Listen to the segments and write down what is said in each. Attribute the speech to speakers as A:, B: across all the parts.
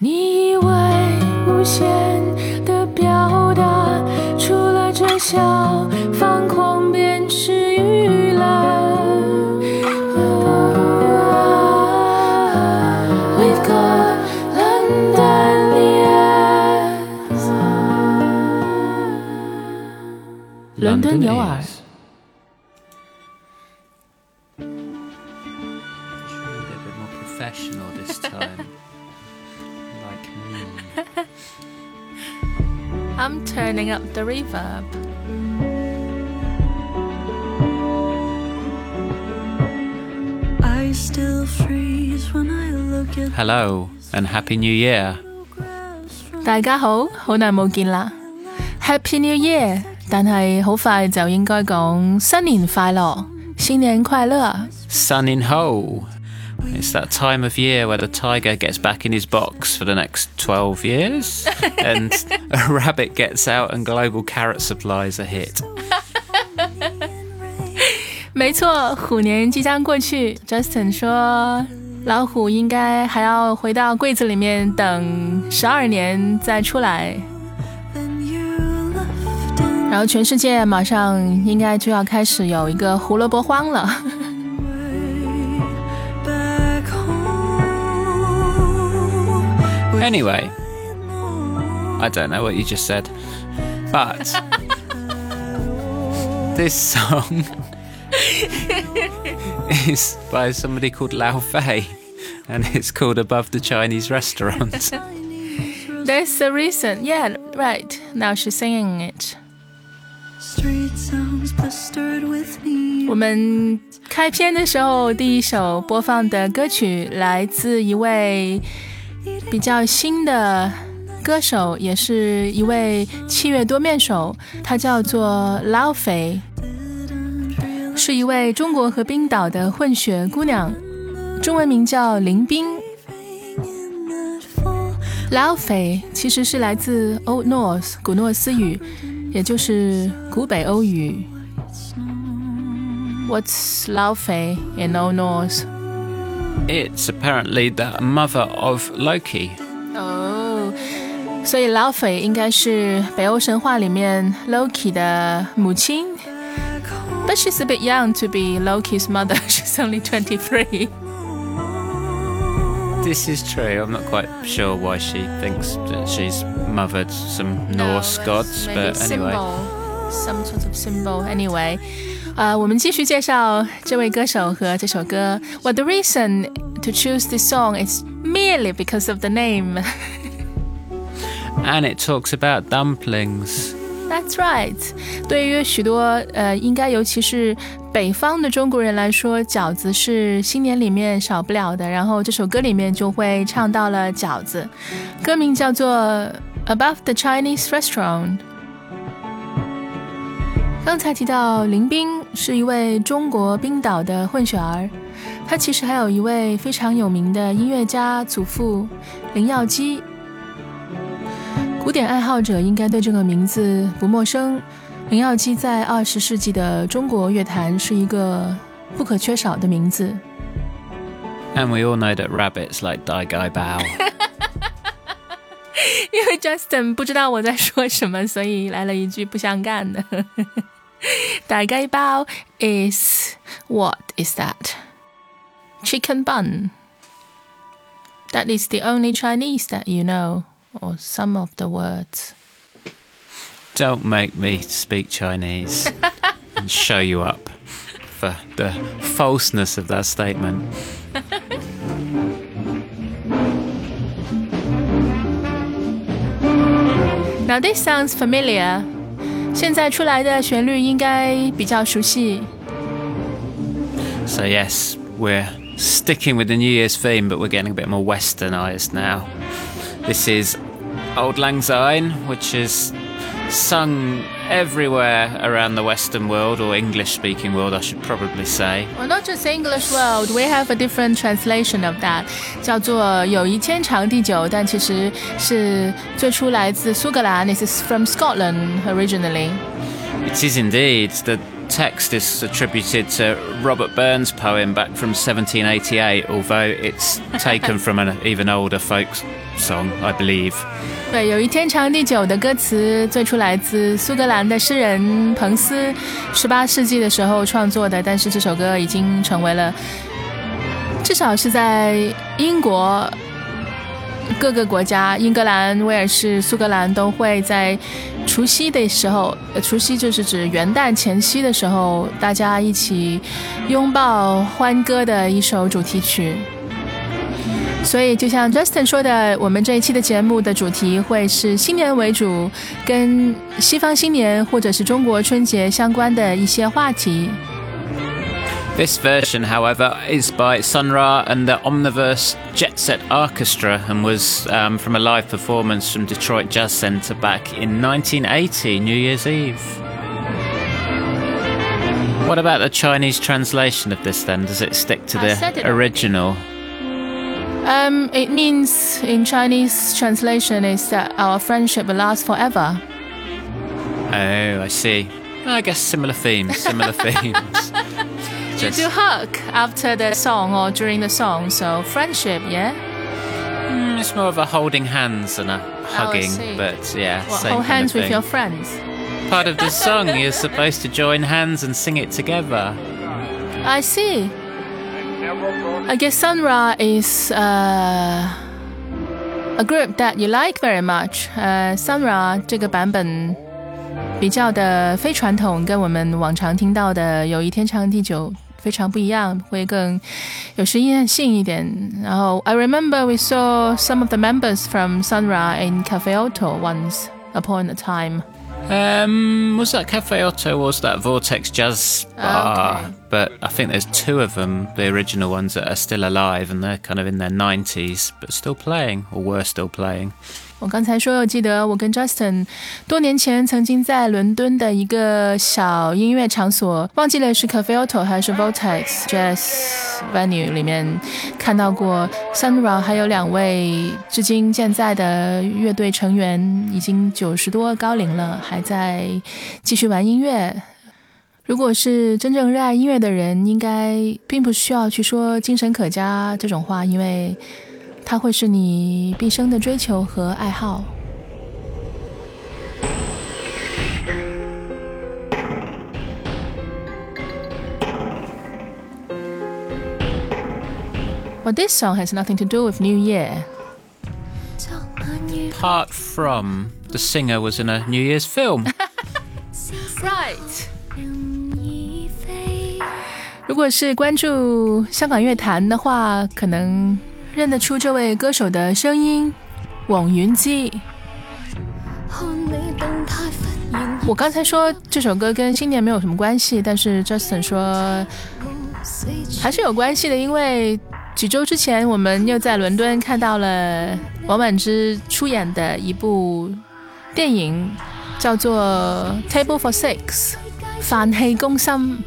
A: 你以为无限的表达，除了这笑放狂便是娱乐。We've got London ears，伦敦有耳。I'm turning up the reverb.
B: I still freeze when I look at
C: Hello and Happy New Year.
A: 大家好，好耐冇见啦，Happy New Year！但系好快就应该讲新年快乐，新年快乐。
C: Sun in Ho. It's that time of year where the tiger gets back in his box for the next 12 years and a rabbit gets out and global carrot supplies are hit.
A: 没错，虎年即将过去，Justin 说老虎应该还要回到柜子里面等十二年再出来，
B: then you left and
A: 然后全世界马上应该就要开始有一个胡萝卜荒了。
C: Anyway, I don't know what you just said, but this song is by somebody called Laufey, and it's called Above the Chinese Restaurant.
A: That's the reason. Yeah, right. Now she's singing it. 我们开篇的时候，第一首播放的歌曲来自一位比较新的歌手，也是一位七月多面手，他叫做老肥，是一位中国和冰岛的混血姑娘，中文名叫林冰。
B: in that fall.
A: 老肥其实是来自 Old Norse 古诺斯语，也就是古北欧语。What's 老肥 in Old Norse？
C: It's apparently the mother of Loki.
A: 哦，所以老斐应该是北欧神话里面 Loki 的母亲。But she's a bit young to be Loki's mother. She's only 23.
C: This is true. I'm not quite sure why she thinks that she's mothered some Norse gods,
A: Maybe
C: but anyway.
A: symbol, some sort of symbol. Anyway, 呃，我们继续介绍这位歌手和这首歌。Well, the reason to choose this song is merely because of the name.
C: And it talks about dumplings.
A: That's right。对于许多呃，应该尤其是北方的中国人来说，饺子是新年里面少不了的。然后这首歌里面就会唱到了饺子，歌名叫做《Above the Chinese Restaurant》。 刚才提到林冰是一位中国冰岛的混血儿，他其实还有一位非常有名的音乐家祖父林耀基。古典爱好者应该对这个名字不陌生。林耀基在二十世纪的中国乐坛是一个不可缺少的名字。
C: And we all know that rabbits like die Gai bow.
A: 因为 Justin 不知道我在说什么，所以来了一句不相干的。大概包 is what is that? Chicken bun. That is the only Chinese that you know, or some of the words.
C: Don't make me speak Chinese and show you up for the falseness of that statement.
A: Now this sounds familiar. 现在出来的旋律应该比较熟悉。
C: So yes, we're sticking with the New Year's theme, but we're getting a bit more westernized now. This is Auld Lang Syne, which is sung everywhere around the Western world, or English speaking world, I should probably say.
A: Well, not just English world, we have a different translation of that，叫做友谊天长地久，但其实是最初来自苏格兰。This is from Scotland originally.
C: It is indeed. The text is attributed to Robert Burns' poem back from 1788, although it's taken from an even older folk song, I believe.
A: 对，有一天长地久的歌词最初来自苏格兰的诗人彭斯，十八世纪的时候创作的，但是这首歌已经成为了，至少是在英国 各个国家，英格兰、威尔士、苏格兰都会在除夕的时候，除夕就是指元旦前夕的时候，大家一起拥抱欢歌的一首主题曲。所以，就像 Justin 说的，我们这一期的节目的主题会是新年为主，跟西方新年或者是中国春节相关的一些话题。
C: This version, however, is by Sun Ra and the Omniverse Jet Set Arkestra and was um, from a live performance from Detroit Jazz Center back in 1980, New Year's Eve. What about the Chinese translation of this then? Does it stick to the original?
A: Um, it means in Chinese translation is that our friendship will last forever.
C: Oh, I see. I guess similar themes, similar themes just...
A: You do hug after the song or during the song, so friendship, yeah?
C: Mm, it's more of a holding hands than a oh, hugging,
A: oh,
C: but yeah. What,
A: hold hands with your friends?
C: Part of the song, you're supposed to join hands and sing it together.
A: I see. I guess Sun Ra is uh, a group that you like very much. 呃、uh,，Sun Ra 这个版本比较的非传统，跟我们往常听到的有一天唱第九 i remember we saw some of the members from Sun Ra in Cafe OTO once upon a time.
C: Um, was that Cafe OTO was that Vortex Jazz ah, Bar?
A: Okay.
C: But I think there's two of them, the original ones that are still alive and they're kind of in their 90s, but still playing or were still playing.
A: 我刚才说，我记得我跟 Justin 多年前曾经在伦敦的一个小音乐场所，忘记了是 Cafe Otto 还是 Vortex Jazz Venue 里面看到过 Sun Ra，还有两位至今健在的乐队成员，已经九十多高龄了，还在继续玩音乐。如果是真正热爱音乐的人，应该并不需要去说精神可嘉这种话，因为它会是你毕生的追求和爱好。Well, this song has nothing to do with New Year.
C: Apart from the singer was in a New Year's film.
A: Right. 如果是关注香港乐坛的话，可能认得出这位歌手的声音，王云基。我刚才说这首歌跟新年没有什么关系，但是 Justin 说还是有关系的，因为几周之前我们又在伦敦看到了王菀之出演的一部电影，叫做《Table for Six》飯氣攻心。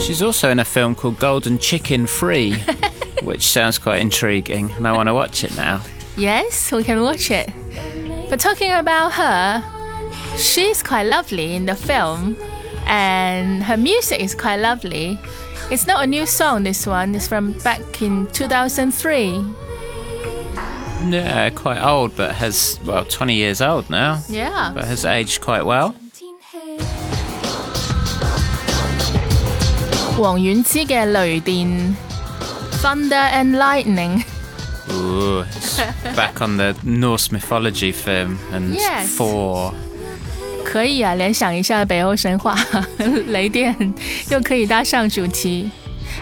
C: She's also in a film called Golden Chicken Free, which sounds quite intriguing, and I want to watch it now.
A: Yes, we can watch it. But talking about her, she's quite lovely in the film, and her music is quite lovely. It's not a new song, this one, it's from back in 2003.
C: Yeah, quite old, but has, well, 20 years old now,
A: Yeah.
C: but has aged quite well.
A: 黄婉之嘅雷电 Thunder and Lightning。
C: Ooh, it's back on the Norse mythology film and
A: Yes.
C: four.
A: 可以啊，联想一下北欧神话，雷电又可以搭上主题。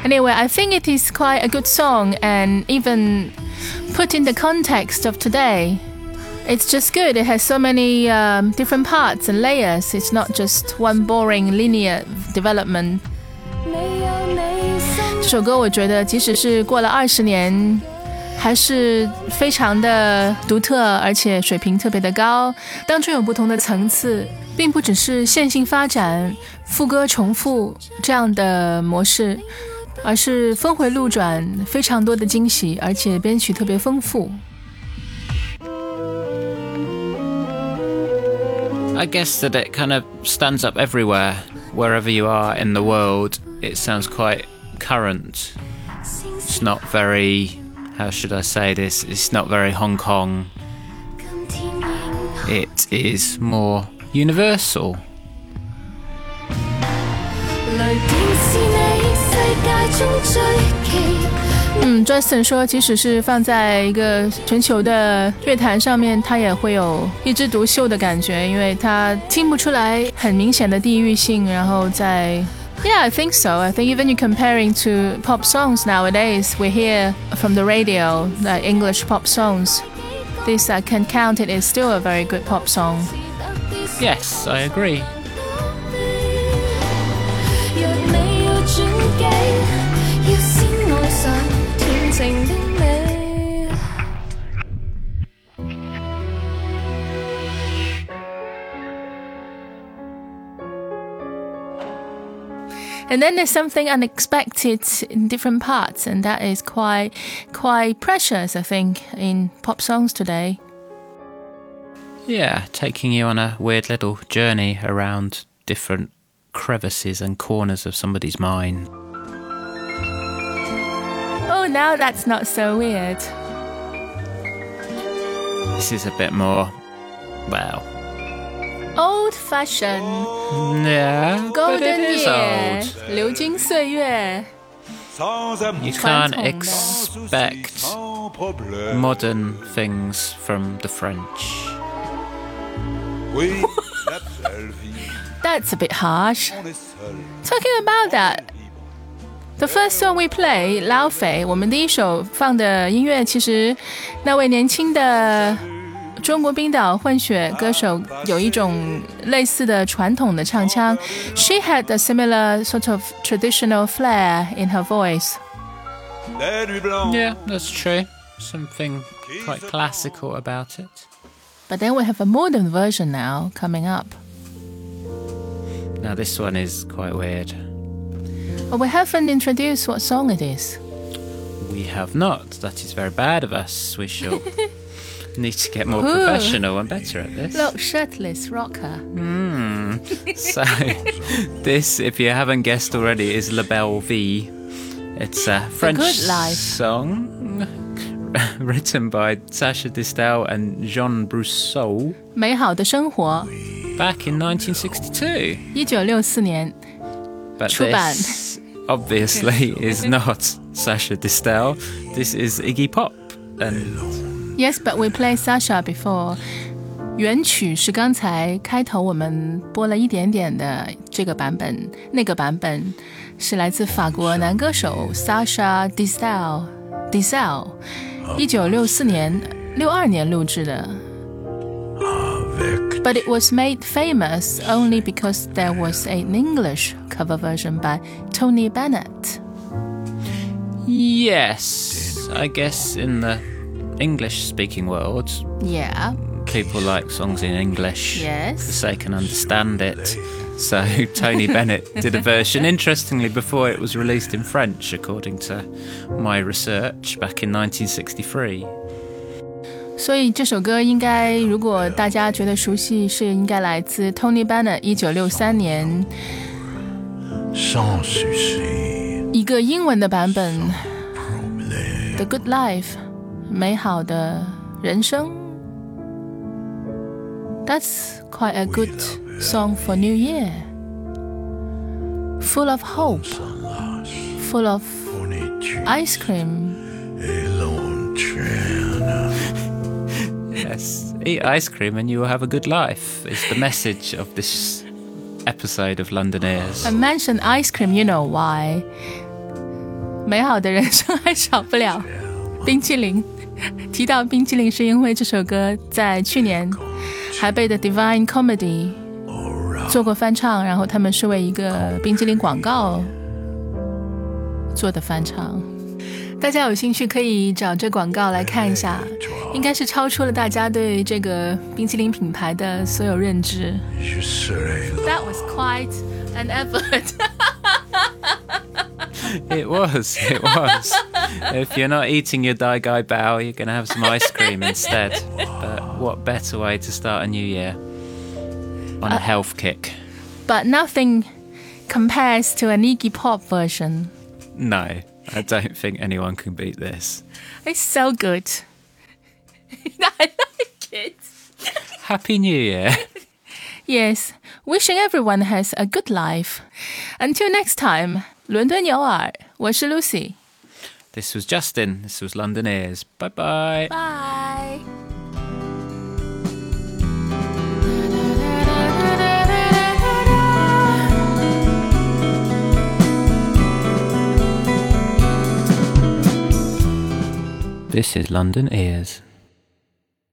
A: Anyway, I think it is quite a good song and even put in the context of today. It's just good. It has so many um, different parts and layers. It's not just one boring linear development. 这首歌我觉得，即使是过了二十年，还是非常的独特，而且水平特别的高。当中有不同的层次，并不只是线性发展、副歌重复这样的模式，而是峰回路转，非常多的惊喜，而且编曲特别丰富。
C: I guess that it kind of stands up everywhere, wherever you are in the world. It sounds quite current. It's not very, how should I say this? It's not very Hong Kong. It is more universal.
B: 来电视你世界中最奇。
A: 嗯，Justin 说，即使是放在一个全球的乐坛上面，它也会有一枝独秀的感觉，因为它听不出来很明显的地域性。然后在 ，Yeah, I think so. I think even comparing to pop songs nowadays, we hear from the radio the English pop songs. This I can count it is still a very good pop song.
C: Yes, I agree.
A: And then there's something unexpected in different parts, and that is quite quite precious, I think, in pop songs today.
C: Yeah, taking you on a weird little journey around different crevices and corners of somebody's mind.
A: Oh, now that's not so weird.
C: This is a bit more, well,
A: Old fashioned,
C: yeah, but
A: golden
C: it is
A: year,
C: old.
A: 流金岁月。
C: You
A: 传
C: can't
A: 统的。
C: expect modern things from the French.
D: Oui, la belle vie,
A: That's a bit harsh.
D: on est seul.
A: Talking about that, the first song we play, 老匪，我们第一首放的音乐，其实那位年轻的 中国冰岛混血歌手有一种类似的传统的唱腔。She had a similar sort of traditional flair in her voice.
D: Les nuits blanches,
C: Yeah, that's true. Something quite classical about it.
A: But then we have a modern version now coming up.
C: Now, this one is quite weird.
A: But we haven't introduced what song it is.
C: We have not. That is very bad of us. We shall Need to get more
A: Ooh.
C: professional and better at this.
A: Look, shirtless rocker. Mm.
C: So, this, if you haven't guessed already, is "La Belle Vie It's a French
A: a
C: song written by Sasha Distel and Jean Broussolle.
A: 美好的生活.
C: Back in 1962. but This obviously is not Sasha Distel. This is Iggy Pop. And
A: Yes, but we played Sasha before. 原曲是刚才开头我们播了一点点的这个版本，那个版本是来自法国男歌手 Sasha Distel Distel，一九六四年、六二年录制的。But it was made famous only because there was an English cover version by Tony Bennett.
C: yes, I guess in the English speaking world,
A: Yeah,
C: people like songs in English
A: Yes.
C: because they can understand it. So Tony Bennett did a version, interestingly, before it was released in French, according to my research back in 1963.
A: 所以这首歌应该，如果大家觉得熟悉，是应该来自 Tony Bennett 一九六三年
E: sans souci,
A: 一个英文的版本，《The Good Life》 美好的人生。That's quite a good song for New Year. Full of hope, full of ice cream.
C: yes, eat ice cream and you will have a good life, is the message of this episode of London Ears.
A: I mentioned ice cream, you know why. 美好的人生还少不了冰淇淋。提到冰淇淋，是因为这首歌在去年还被 The Divine Comedy 做过翻唱，然后他们是为一个冰淇淋广告做的翻唱。大家有兴趣可以找这广告来看一下，应该是超出了大家对这个冰淇淋品牌的所有认知。That was quite an effort.
C: It was, it was. if you're not eating your Dai Gai Bao, you're going to have some ice cream instead. But what better way to start a new year? on a health kick.
A: but nothing compares to an Iggy Pop version.
C: No, I don't think anyone can beat this.
A: It's so good. I like it.
C: Happy New Year.
A: Yes, wishing everyone has a good life. Until next time, 伦敦有耳，我是 Lucy。
C: This was Justin. This was London Ears. Bye bye.
A: Bye.
C: This is London Ears.